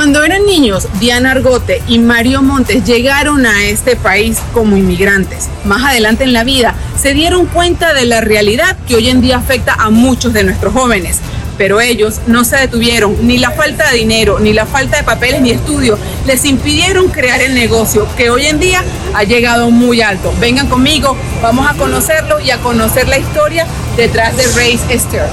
Cuando eran niños, Diana Argote y Mario Montes llegaron a este país como inmigrantes. Más adelante en la vida se dieron cuenta de la realidad que hoy en día afecta a muchos de nuestros jóvenes. Pero ellos no se detuvieron, ni la falta de dinero, ni la falta de papeles, ni estudio, les impidieron crear el negocio que hoy en día ha llegado muy alto. Vengan conmigo, vamos a conocerlo y a conocer la historia detrás de Race Esther.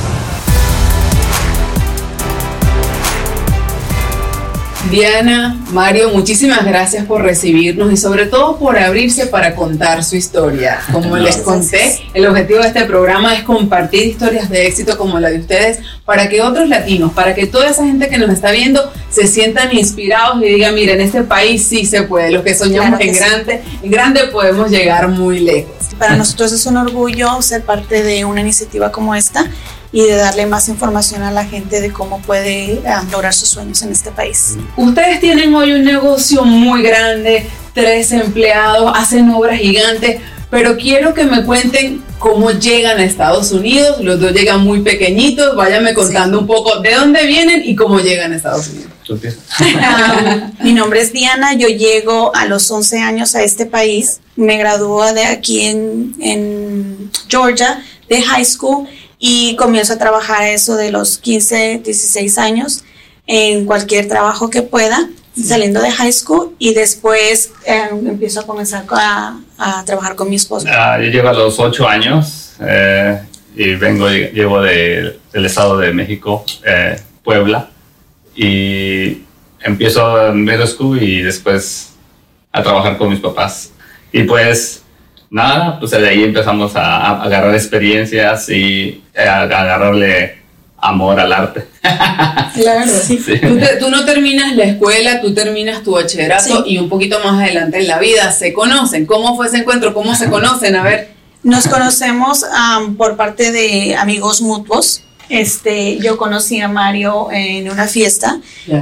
Diana, Mario, muchísimas gracias por recibirnos y sobre todo por abrirse para contar su historia. Como les conté, el objetivo de este programa es compartir historias de éxito como la de ustedes para que otros latinos, para que toda esa gente que nos está viendo se sientan inspirados y digan, mira, en este país sí se puede, los que soñamos en grande, en grande podemos llegar muy lejos. Para nosotros es un orgullo ser parte de una iniciativa como esta y de darle más información a la gente de cómo puede eh, lograr sus sueños en este país. Ustedes tienen hoy un negocio muy grande, tres empleados, hacen obras gigantes, pero quiero que me cuenten cómo llegan a Estados Unidos. Los dos llegan muy pequeñitos, váyanme contando un poco de dónde vienen y cómo llegan a Estados Unidos. Ah, mi nombre es Diana, yo llego a los 11 años a este país, me graduó de aquí en, en Georgia, de high school y comienzo a trabajar eso de los 15, 16 años en cualquier trabajo que pueda, saliendo de high school y después eh, empiezo a comenzar a, a, trabajar con mi esposo. Uh, yo llevo a los 8 años eh, y vengo, llevo de, del estado de México, eh, Puebla, y empiezo en middle school y después a trabajar con mis papás. Y pues nada, pues de ahí empezamos a, agarrar experiencias y a, agarrarle amor al arte. Claro, sí. Tú, no terminas la escuela, tú terminas tu bachillerato y un poquito más adelante en la vida se conocen. ¿Cómo fue ese encuentro? ¿Cómo se conocen? A ver. Nos conocemos por parte de amigos mutuos. Este, yo conocí a Mario en una fiesta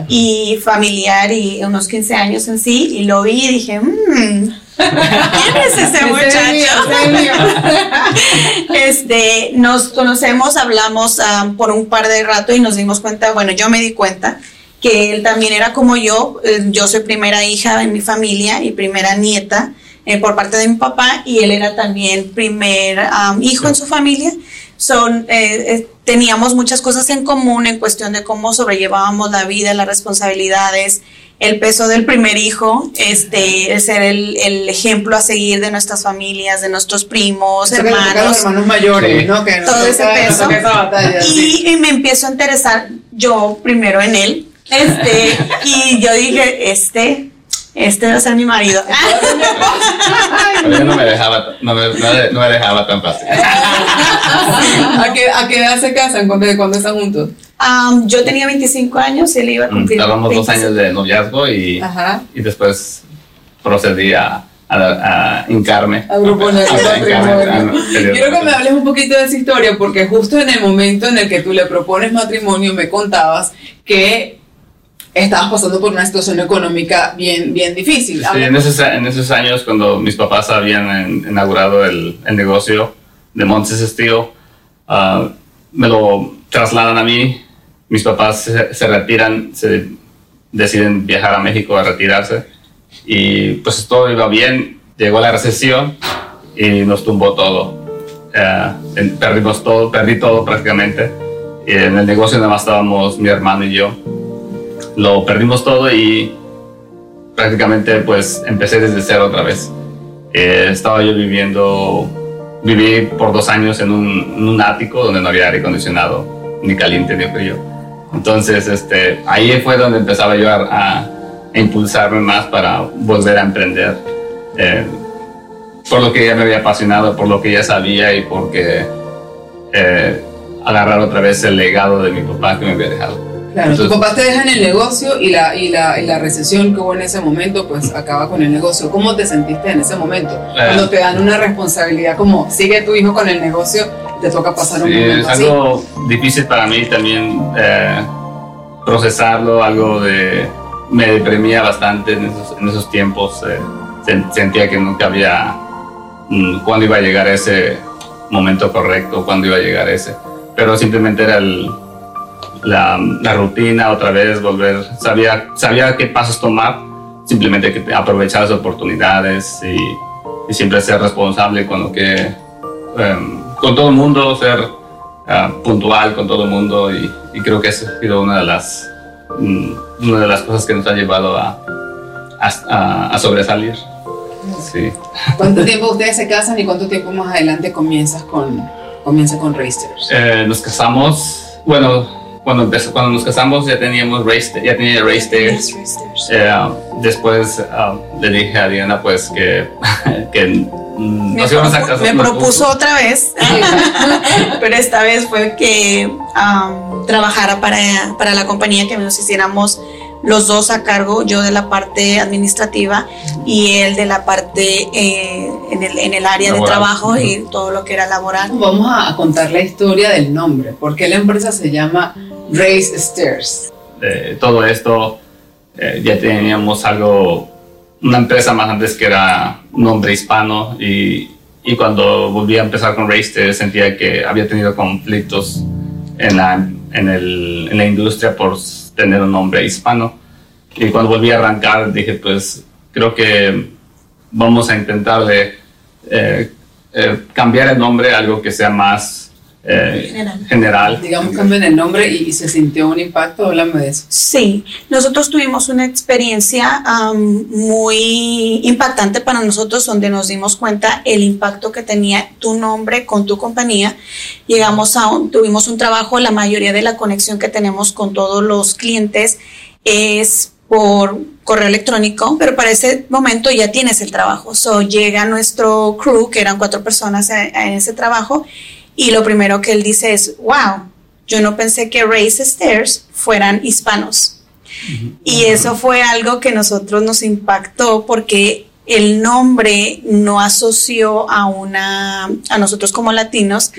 y familiar y unos 15 años en sí y lo vi y dije, mmm, ¿Quién es ese muchacho? este, nos conocemos, hablamos ah, por un par de rato y nos dimos cuenta, bueno, yo me di cuenta que él también era como yo, eh, yo soy primera hija en mi familia y primera nieta eh, por parte de mi papá y él era también primer hijo en su familia. Son, eh, teníamos muchas cosas en común en cuestión de cómo sobrellevábamos la vida, las responsabilidades, el peso del primer hijo, este, ser el, el, ejemplo a seguir de nuestras familias, de nuestros primos, hermanos. Los hermanos mayores, ¿no? Que todo ese peso. y, y, me empiezo a interesar yo primero en él. Este, y yo dije, este, este va a ser mi marido. A no me dejaba, no me, no me dejaba tan fácil. ¿A qué, ¿A qué edad se casan? ¿Cuándo, cuando están juntos? Um, yo tenía 25 años, él iba a cumplir. Tardamos dos años de noviazgo y, y después procedí a, a, hincarme. A proponer Quiero que me hables un poquito de esa historia, porque justo en el momento en el que tú le propones matrimonio, me contabas que estabas pasando por una situación económica bien, bien difícil. Sí, en esos, en esos años, cuando mis papás habían inaugurado el, el negocio de Montes Steel, uh, me lo trasladan a mí. Mis papás se, se, retiran, se deciden viajar a México a retirarse. Y pues todo iba bien. Llegó la recesión y nos tumbó todo. Uh, perdimos todo, perdí todo prácticamente. Y en el negocio nada más estábamos mi hermano y yo lo perdimos todo y prácticamente pues empecé desde cero otra vez. Eh, estaba yo viviendo, viví por dos años en un, un, ático donde no había aire acondicionado, ni caliente ni frío. Entonces, este, ahí fue donde empezaba yo a, impulsarme más para volver a emprender. Eh, por lo que ya me había apasionado, por lo que ya sabía y porque eh, agarrar otra vez el legado de mi papá que me había dejado. Claro, tu papá te deja en el negocio y la, y, la, y la recesión que hubo en ese momento, pues acaba con el negocio. ¿Cómo te sentiste en ese momento? Cuando te dan una responsabilidad como sigue tu hijo con el negocio, te toca pasar un momento es algo difícil para mí también eh, procesarlo, algo de... Me deprimía bastante en esos, en esos tiempos. Eh, sentía que nunca había... Mm, cuándo iba a llegar ese momento correcto, cuándo iba a llegar ese. Pero simplemente era el la, la, rutina otra vez, volver, sabía, sabía qué pasos tomar, simplemente que aprovechar las oportunidades y, y siempre ser responsable con lo que, em, con todo el mundo, ser ah, puntual con todo el mundo y, y, creo que esa ha sido una de las, mm, una de las cosas que nos ha llevado a, a, a sobresalir. Sí. ¿Cuánto tiempo ustedes se casan y cuánto tiempo más adelante comienzas con, comienza con Racers? Eh, nos casamos, bueno, cuando, empezó, cuando nos casamos ya teníamos race, ya tenía race eh, después uh, le dije a Diana pues que, que mm, nos íbamos a casar. Me propuso otra vez, pero esta vez fue que um, trabajara para, para la compañía, que nos hiciéramos los dos a cargo, yo de la parte administrativa y él de la parte eh, en, el, en, el, área de trabajo y todo lo que era laboral. Vamos a contar la historia del nombre, porque la empresa se llama Race Stairs. De todo esto eh, ya teníamos algo, una empresa más antes que era un nombre hispano y, y cuando volví a empezar con Race Stairs sentía que había tenido conflictos en la, en, el, en la industria por tener un nombre hispano. Y cuando volví a arrancar dije, pues creo que vamos a intentar de eh, eh, cambiar el nombre a algo que sea más eh, general. Digamos, cambian el nombre y, se sintió un impacto, háblame de eso. Sí, nosotros tuvimos una experiencia muy impactante para nosotros donde nos dimos cuenta el impacto que tenía tu nombre con tu compañía. Llegamos a un, tuvimos un trabajo, la mayoría de la conexión que tenemos con todos los clientes es por correo electrónico, pero para ese momento ya tienes el trabajo. So llega nuestro crew, que eran cuatro personas en ese trabajo, y lo primero que él dice es, wow, yo no pensé que Race Stairs fueran hispanos. Y eso fue algo que nosotros nos impactó porque el nombre no asoció a una a nosotros como latinos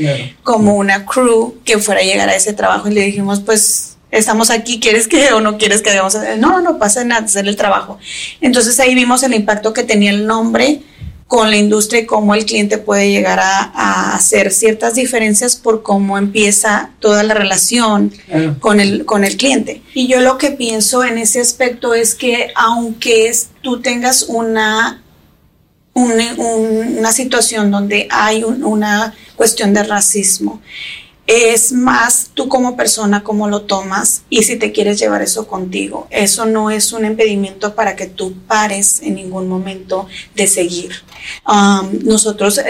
como una crew que fuera a llegar a ese trabajo. Y le dijimos pues estamos aquí quieres que o no quieres que hagamos no no pasa nada hacer el trabajo entonces ahí vimos el impacto que tenía el nombre con la industria y cómo el cliente puede llegar a, hacer ciertas diferencias por cómo empieza toda la relación con, el, con el cliente. Y yo lo que pienso en ese aspecto es que aunque es, tú tengas una, una situación donde hay una cuestión de racismo, es más tú como persona cómo lo tomas y si te quieres llevar eso contigo. Eso no es un impedimento para que tú pares en ningún momento de seguir. Um, nosotros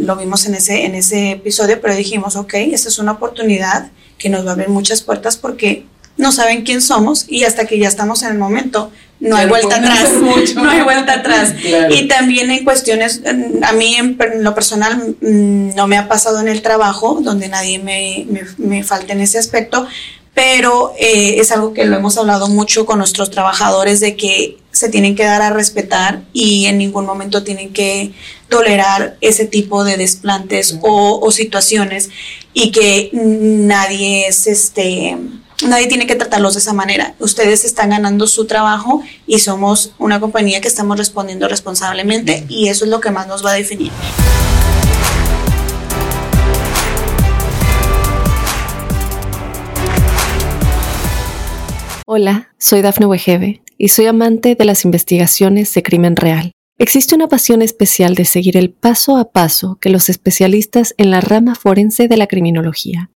lo vimos en ese, en ese episodio, pero dijimos, ok, esta es una oportunidad que nos va a abrir muchas puertas porque no saben quién somos y hasta que ya estamos en el momento no hay vuelta atrás, no hay vuelta atrás. Y también en cuestiones, a mí en, lo personal mm, no me ha pasado en el trabajo, donde nadie me, me, me falta en ese aspecto, pero eh, es algo que lo hemos hablado mucho con nuestros trabajadores de que se tienen que dar a respetar y en ningún momento tienen que tolerar ese tipo de desplantes o, o situaciones y que nadie es este nadie tiene que tratarlos de esa manera. Ustedes están ganando su trabajo y somos una compañía que estamos respondiendo responsablemente y eso es lo que más nos va a definir. Hola, soy Dafne Wegebe y soy amante de las investigaciones de crimen real. Existe una pasión especial de seguir el paso a paso que los especialistas en la rama forense de la criminología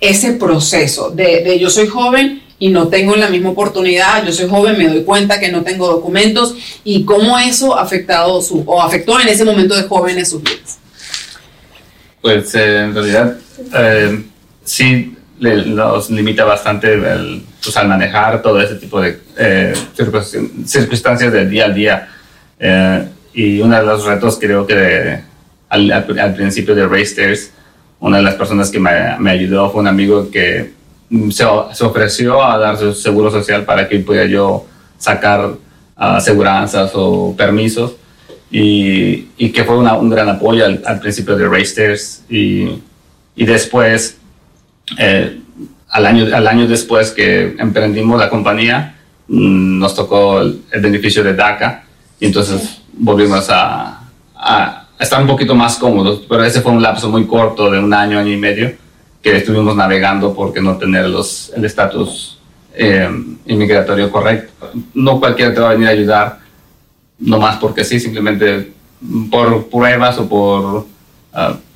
ese proceso de, yo soy joven y no tengo la misma oportunidad, yo soy joven, me doy cuenta que no tengo documentos y cómo eso ha afectado su, o afectó en ese momento de jóvenes sus vidas. Pues eh, en realidad eh, sí le, nos limita bastante el, pues, al manejar todo ese tipo de eh, circunstancias del día al día. y uno de los retos creo que al, al, principio de Racers, una de las personas que me, me ayudó fue un amigo que se, se, ofreció a dar su seguro social para que pudiera yo sacar uh, aseguranzas o permisos. Y, y que fue una, un gran apoyo al, al, principio de Racers. Y, y después eh, al, año, al año después que emprendimos la compañía mm, nos tocó el, el, beneficio de DACA. Y entonces volvimos a, a estar un poquito más cómodos pero ese fue un lapso muy corto de un año, año y medio que estuvimos navegando porque no tener los, el estatus eh, inmigratorio correcto. No cualquiera te va a venir a ayudar, no más porque sí, simplemente por pruebas o por uh,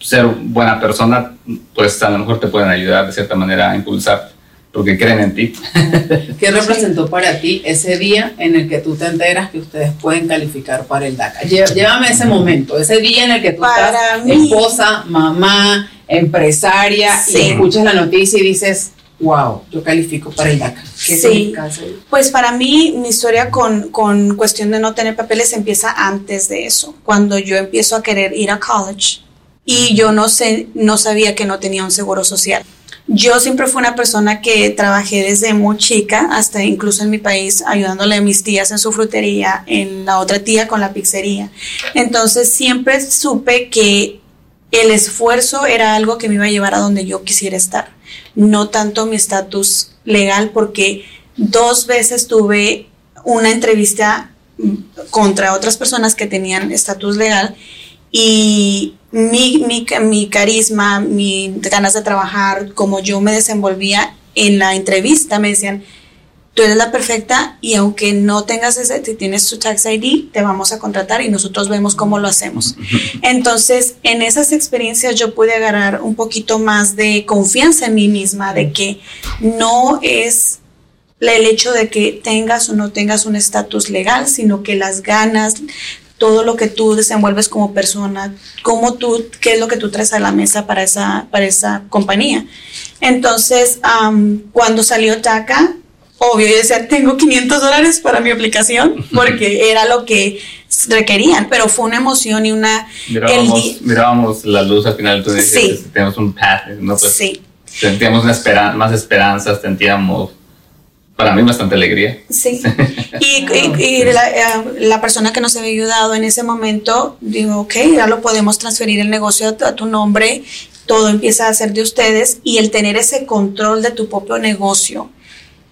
ser buena persona, pues a lo mejor te pueden ayudar de cierta manera a impulsar porque creen en ti. ¿Qué representó para ti ese día en el que tú te enteras que ustedes pueden calificar para el DACA? Llévame ese momento, ese día en el que tú para estás esposa, mamá, empresaria sí. y escuchas la noticia y dices, wow, yo califico para el DACA. ¿Qué sí, pues para mí mi historia con, con cuestión de no tener papeles empieza antes de eso, cuando yo empiezo a querer ir a college y yo no sé, no sabía que no tenía un seguro social. Yo siempre fui una persona que trabajé desde muy chica, hasta incluso en mi país, ayudándole a mis tías en su frutería, en la otra tía con la pizzería. Entonces siempre supe que el esfuerzo era algo que me iba a llevar a donde yo quisiera estar, no tanto mi estatus legal, porque dos veces tuve una entrevista contra otras personas que tenían estatus legal y mi, mi, mi carisma, mis ganas de trabajar, como yo me desenvolvía en la entrevista, me decían, tú eres la perfecta y aunque no tengas ese, si tienes tu tax ID, te vamos a contratar y nosotros vemos cómo lo hacemos. Entonces, en esas experiencias yo pude agarrar un poquito más de confianza en mí misma, de que no es el hecho de que tengas o no tengas un estatus legal, sino que las ganas, todo lo que tú desenvuelves como persona, cómo tú, qué es lo que tú traes a la mesa para esa, para esa compañía. Entonces, um, cuando salió TACA, obvio, yo decía, tengo 500 dólares para mi aplicación, porque era lo que requerían, pero fue una emoción y una... Mirábamos, mirábamos la luz al final, decías, sí. tenemos un path, ¿no? Pues, sí. Sentíamos una esperan más esperanzas, sentíamos, para mí, bastante alegría. Sí. y, y, y la, eh, la, persona que nos había ayudado en ese momento, digo, ok, ya lo podemos transferir el negocio a, a tu nombre, todo empieza a ser de ustedes y el tener ese control de tu propio negocio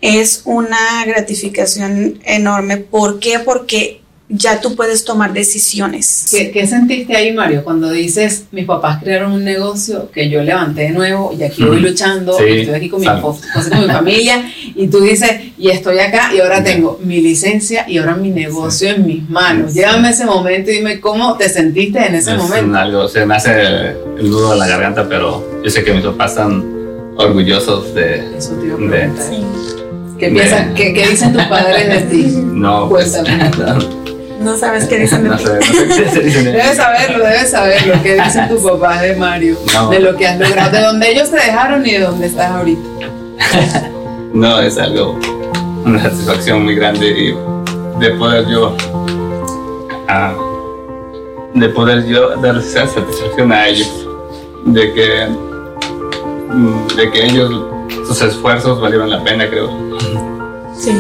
es una gratificación enorme. ¿Por qué? Porque ya tú puedes tomar decisiones. ¿Qué, ¿Qué, sentiste ahí, Mario, cuando dices, mis papás crearon un negocio que yo levanté de nuevo y aquí voy luchando, sí, estoy aquí con mi, con mi familia, y tú dices, y estoy acá y ahora tengo mi licencia y ahora mi negocio sí. en mis manos. Llévame ese momento y dime cómo te sentiste en ese es momento. Algo, se me hace el nudo en la garganta, pero yo sé que mis papás están orgullosos de... Eso te iba a preguntar. Sí. ¿Qué, piensan, ¿qué, ¿Qué, dicen tus padres de ti? No, pues, no sabes qué dicen de no. Sé, no sé debes saberlo, debes saberlo. ¿Qué dicen tus papás de Mario? No. De lo que has logrado, de dónde ellos te dejaron y de dónde estás ahorita. no, es algo, una satisfacción muy grande y de poder yo, uh, de poder yo dar esa satisfacción a ellos, de que, de que ellos, sus esfuerzos valieron la pena, creo. Sí,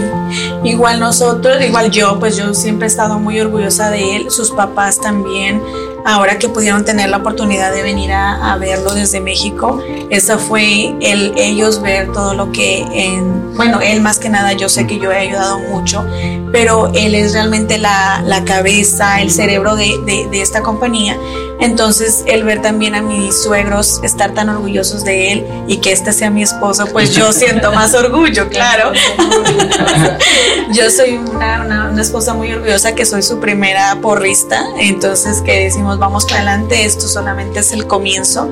igual nosotros, igual yo, pues yo siempre he estado muy orgullosa de él, sus papás también, ahora que pudieron tener la oportunidad de venir a, verlo desde México, eso fue el, ellos ver todo lo que, en, bueno, él más que nada, yo sé que yo he ayudado mucho, pero él es realmente la, la cabeza, el cerebro de, de esta compañía, Entonces, el ver también a mis suegros estar tan orgullosos de él y que este sea mi esposo, pues yo siento más orgullo, claro. yo soy una, una, esposa muy orgullosa que soy su primera porrista, entonces que decimos vamos para adelante, esto solamente es el comienzo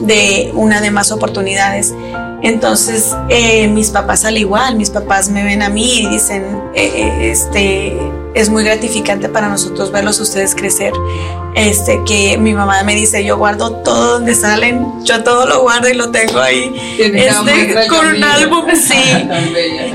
de una de más oportunidades. Entonces, eh, mis papás al igual, mis papás me ven a mí y dicen, eh, eh, este, es muy gratificante para nosotros verlos ustedes crecer. Este, que mi mamá me dice, yo guardo todo donde salen, yo todo lo guardo y lo tengo ahí, este, con un álbum, sí.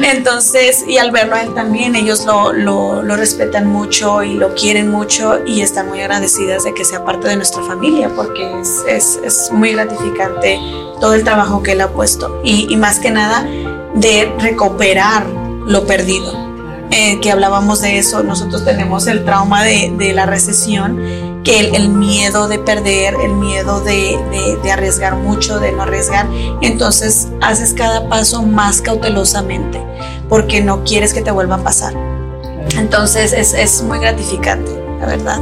Entonces, y al verlo a él también, ellos lo, lo, lo, respetan mucho y lo quieren mucho y están muy agradecidas de que sea parte de nuestra familia, porque es, es, es muy gratificante todo el trabajo que él ha puesto. Y, y más que nada de recuperar lo perdido eh, que hablábamos de eso, nosotros tenemos el trauma de, de la recesión, que el, el, miedo de perder, el miedo de, de, de, arriesgar mucho, de no arriesgar, entonces haces cada paso más cautelosamente, porque no quieres que te vuelva a pasar. Entonces es, es muy gratificante, la verdad.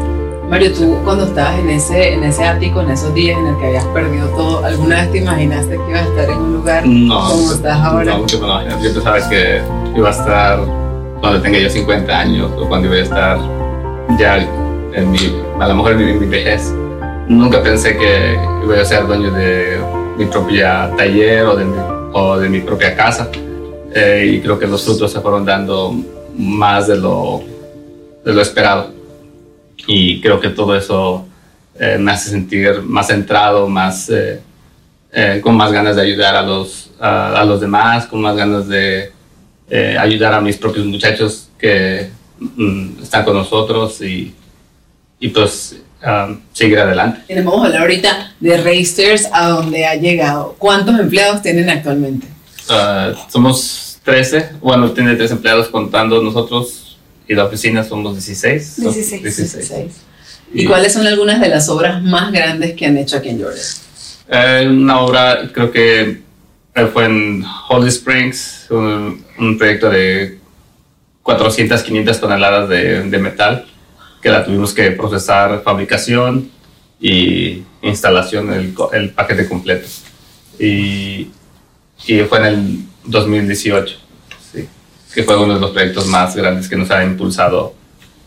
Mario, tú cuando estabas en ese, en ese ático, en esos días en el que habías perdido todo, ¿alguna vez te imaginaste que ibas a estar en un lugar no, como estás ahora? No, no, yo pensaba que iba a estar cuando tenga yo 50 años o cuando voy a estar ya en mi, a lo mejor en mi, vejez. Nunca pensé que iba a ser dueño de mi propia taller o de mi, o de mi propia casa. Eh, y creo que los frutos se fueron dando más de lo, de lo esperado. Y creo que todo eso eh, me hace sentir más centrado, más, eh, con más ganas de ayudar a los, a los demás, con más ganas de eh, ayudar a mis propios muchachos que mm, están con nosotros y, y pues um, seguir adelante. A hablar ahorita de Racers, a donde ha llegado. ¿Cuántos empleados tienen actualmente? Uh, somos 13, bueno, tiene tres empleados contando nosotros y la oficina somos 16. 16. 16. ¿Y, cuáles son algunas de las obras más grandes que han hecho aquí en Georgia? Eh, una obra, creo que fue en Holy Springs, un, proyecto de 400, 500 toneladas de, de, metal que la tuvimos que procesar, fabricación y instalación, el, el paquete completo. Y, y, fue en el 2018, sí, que fue uno de los proyectos más grandes que nos ha impulsado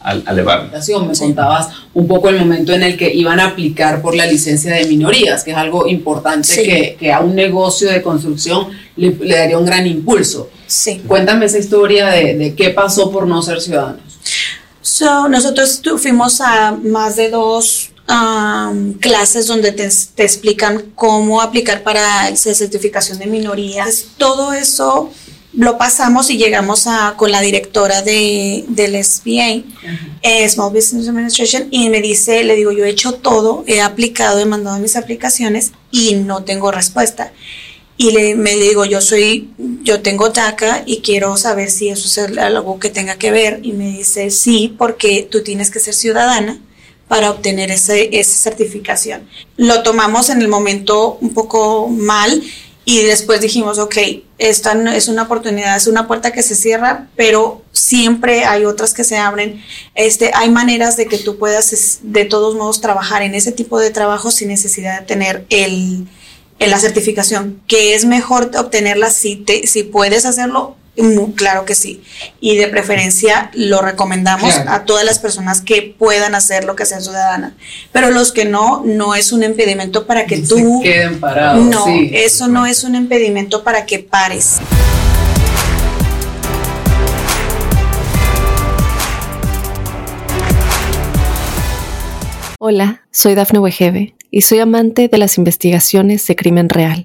al, elevar. Me contabas un poco el momento en el que iban a aplicar por la licencia de minorías, que es algo importante que, que, a un negocio de construcción le, daría un gran impulso. Sí. Cuéntame esa historia de, de qué pasó por no ser ciudadanos. So, nosotros fuimos a más de dos um, clases donde te, te, explican cómo aplicar para la certificación de minorías. Todo eso lo pasamos y llegamos a, con la directora de, del SBA, eh, Small Business Administration, y me dice, le digo, yo he hecho todo, he aplicado, he mandado mis aplicaciones y no tengo respuesta. Y le, me digo, yo soy, yo tengo DACA y quiero saber si eso es algo que tenga que ver. Y me dice, sí, porque tú tienes que ser ciudadana para obtener ese, esa certificación. Lo tomamos en el momento un poco mal y después dijimos, ok, esta es una oportunidad, es una puerta que se cierra, pero siempre hay otras que se abren. Este, hay maneras de que tú puedas de todos modos trabajar en ese tipo de trabajo sin necesidad de tener el, la certificación, que es mejor obtenerla si, te, si puedes hacerlo Claro que sí. Y de preferencia lo recomendamos a todas las personas que puedan hacer lo que sea ciudadana. Pero los que no, no es un impedimento para que tú... queden parados. No, eso no es un impedimento para que pares. Hola, soy Dafne Wegebe y soy amante de las investigaciones de crimen real.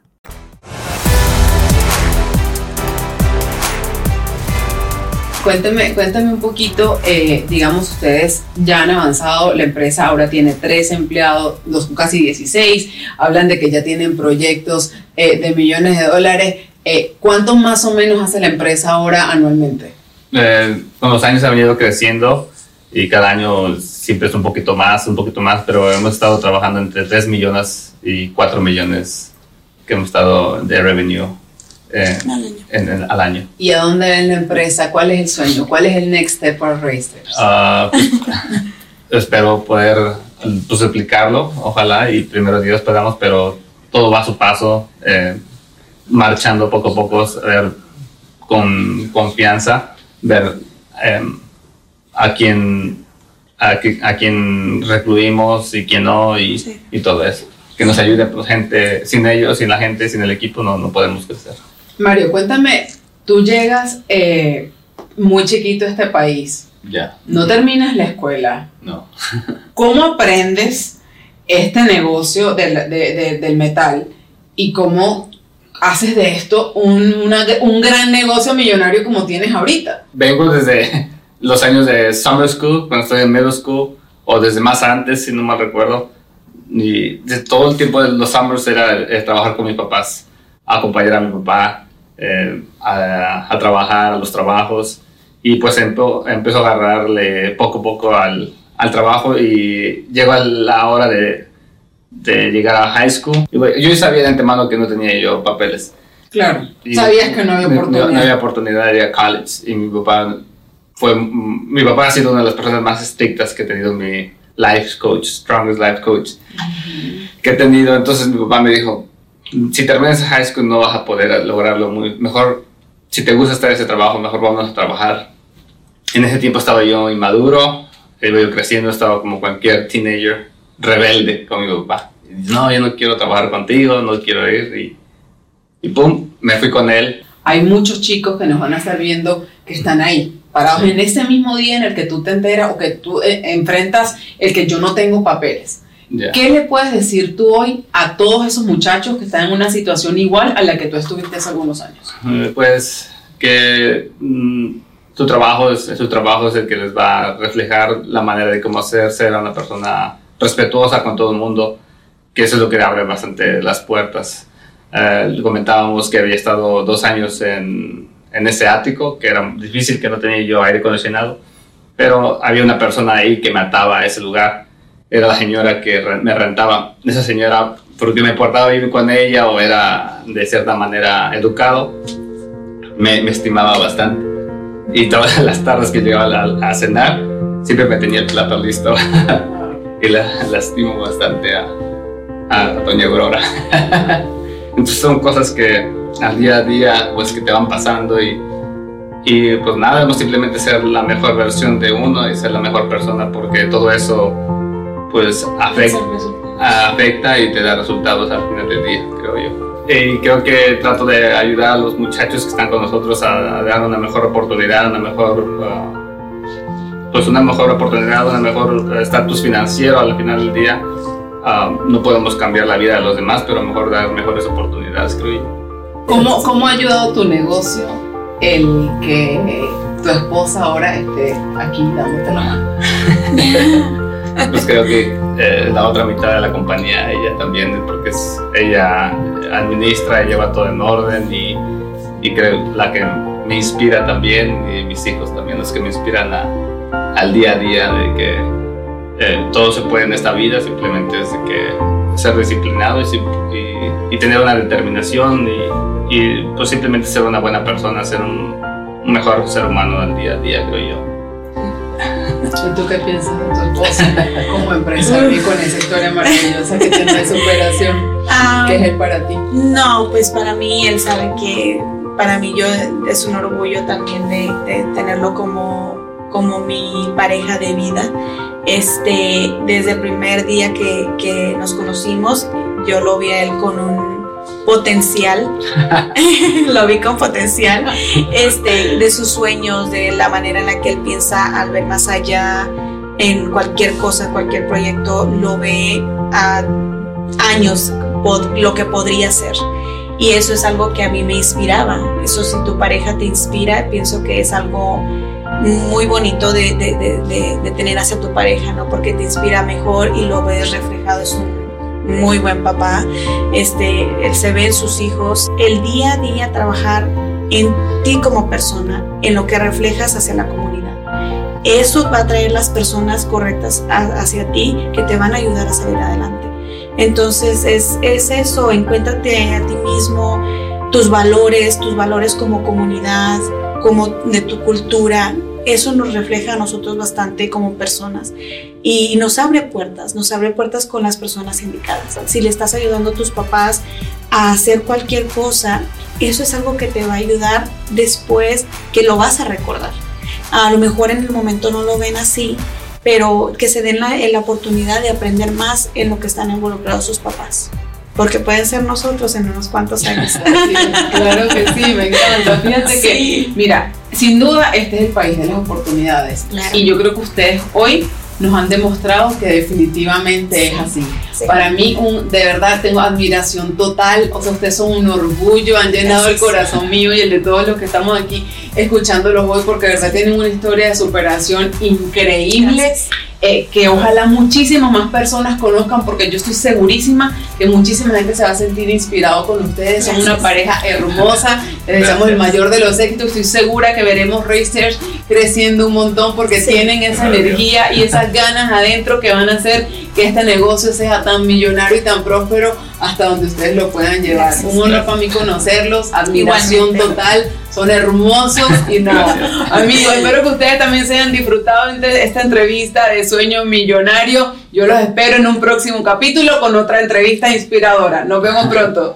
Cuénteme, cuéntame un poquito, eh, digamos, ustedes ya han avanzado, la empresa ahora tiene tres empleados, los casi 16, hablan de que ya tienen proyectos eh, de millones de dólares. Eh, ¿Cuánto más o menos hace la empresa ahora anualmente? con los años ha venido creciendo y cada año siempre es un poquito más, un poquito más, pero hemos estado trabajando entre 3 millones y 4 millones que hemos estado de revenue eh, al, año. ¿Y a dónde ven la empresa? ¿Cuál es el sueño? ¿Cuál es el next step para Racers? Uh, espero poder pues, explicarlo, ojalá, y primero Dios podamos, pero todo va a su paso, eh, marchando poco a poco, ver con confianza, ver em, a quién a, a quién recluimos y quién no, y, y todo eso que nos ayude, pues gente, sin ellos, sin la gente, sin el equipo, no, no podemos crecer. Mario, cuéntame, tú llegas eh, muy chiquito a este país. Ya. No terminas la escuela. No. ¿Cómo aprendes este negocio del, del metal y cómo haces de esto un, un gran negocio millonario como tienes ahorita? Vengo desde los años de summer school, cuando estoy en middle school, o desde más antes, si no mal recuerdo. Y de todo el tiempo de los summers era trabajar con mis papás, acompañar a mi papá, eh, a, trabajar, a los trabajos. Y pues empezó a agarrarle poco a poco al, al trabajo y llegó la hora de, de llegar a high school. Y yo sabía de antemano que no tenía yo papeles. Claro, sabías que no había oportunidad. No, había oportunidad de ir a college y mi papá fue, mi papá ha sido una de las personas más estrictas que he tenido mi life coach, strongest life coach que he tenido. Entonces mi papá me dijo, si terminas high school no vas a poder lograrlo muy mejor si te gusta estar en ese trabajo mejor vamos a trabajar. En ese tiempo estaba yo inmaduro iba yo creciendo estaba como cualquier teenager rebelde con mi papá. No yo no quiero trabajar contigo no quiero ir y, y pum me fui con él. Hay muchos chicos que nos van a estar viendo que están ahí parados en ese mismo día en el que tú te enteras o que tú eh, enfrentas el que yo no tengo papeles ¿Qué le puedes decir tú hoy a todos esos muchachos que están en una situación igual a la que tú estuviste hace algunos años? Eh, pues que mm, tu trabajo es, su trabajo es el que les va a reflejar la manera de cómo hacer ser una persona respetuosa con todo el mundo, que eso es lo que abre bastante las puertas. Eh, comentábamos que había estado dos años en, en ese ático, que era difícil, que no tenía yo aire acondicionado, pero había una persona ahí que me ataba a ese lugar era la señora que me rentaba. Esa señora, porque me portaba bien con ella o era de cierta manera educado, me, estimaba bastante. Y todas las tardes que llegaba a, cenar, siempre me tenía el plato listo. y la, estimo bastante a, a Doña Aurora. Entonces son cosas que al día a día, pues que te van pasando y, y pues nada, no simplemente ser la mejor versión de uno y ser la mejor persona, porque todo eso pues afecta, afecta y te da resultados al final del día, creo yo. Y creo que trato de ayudar a los muchachos que están con nosotros a, dar una mejor oportunidad, una mejor, uh, pues una mejor oportunidad, un mejor estatus financiero al final del día. Uh, no podemos cambiar la vida de los demás, pero a lo mejor dar mejores oportunidades, creo yo. ¿Cómo, ¿Cómo ha ayudado tu negocio el que tu esposa ahora esté aquí dándote la mano? pues creo que eh, la otra mitad de la compañía, ella también, porque es, ella administra lleva todo en orden y, y, creo la que me inspira también y mis hijos también los que me inspiran al día a día de que eh, todo se puede en esta vida, simplemente es de que ser disciplinado y, tener una determinación y, pues simplemente ser una buena persona, ser un mejor ser humano al día a día, creo yo. ¿Y tú qué piensas de tu esposa como empresaria y con esa historia maravillosa que tiene de superación? Ah, ¿Qué es él para ti? No, pues para mí él sabe que para mí yo es un orgullo también de, de tenerlo como, como mi pareja de vida. Este, desde el primer día que, que nos conocimos, yo lo vi a él con un potencial, lo vi con potencial, este, de sus sueños, de la manera en la que él piensa al ver más allá en cualquier cosa, cualquier proyecto, lo ve a años lo que podría ser. Y eso es algo que a mí me inspiraba. Eso si tu pareja te inspira, pienso que es algo muy bonito de, de, tener hacia tu pareja, ¿no? Porque te inspira mejor y lo ves reflejado. Es un muy buen papá. Este, él se ve en sus hijos. El día a día trabajar en ti como persona, en lo que reflejas hacia la comunidad. Eso va a traer las personas correctas hacia ti que te van a ayudar a salir adelante. Entonces es, es eso, encuéntrate a ti mismo, tus valores, tus valores como comunidad, como de tu cultura, eso nos refleja a nosotros bastante como personas y nos abre puertas, nos abre puertas con las personas indicadas. Si le estás ayudando a tus papás a hacer cualquier cosa, eso es algo que te va a ayudar después que lo vas a recordar. A lo mejor en el momento no lo ven así, pero que se den la, la oportunidad de aprender más en lo que están involucrados sus papás porque pueden ser nosotros en unos cuantos años. claro que sí, me encanta. Fíjate que, mira, sin duda este es el país de las oportunidades. Y yo creo que ustedes hoy nos han demostrado que definitivamente es así. Para mí, un, de verdad, tengo admiración total. O sea, ustedes son un orgullo, han llenado el corazón mío y el de todos los que estamos aquí escuchándolos hoy, porque de verdad tienen una historia de superación increíble. Eh, que ojalá muchísimas más personas conozcan, porque yo estoy segurísima que muchísima gente se va a sentir inspirado con ustedes. Son una pareja hermosa, les deseamos el mayor de los éxitos. Estoy segura que veremos Racers creciendo un montón porque tienen esa energía y esas ganas adentro que van a hacer que este negocio sea tan millonario y tan próspero hasta donde ustedes lo puedan llevar. Un honor para mí conocerlos, admiración total, son hermosos y nada. Amigos, espero que ustedes también se hayan disfrutado de esta entrevista de Sueño Millonario. Yo los espero en un próximo capítulo con otra entrevista inspiradora. Nos vemos pronto.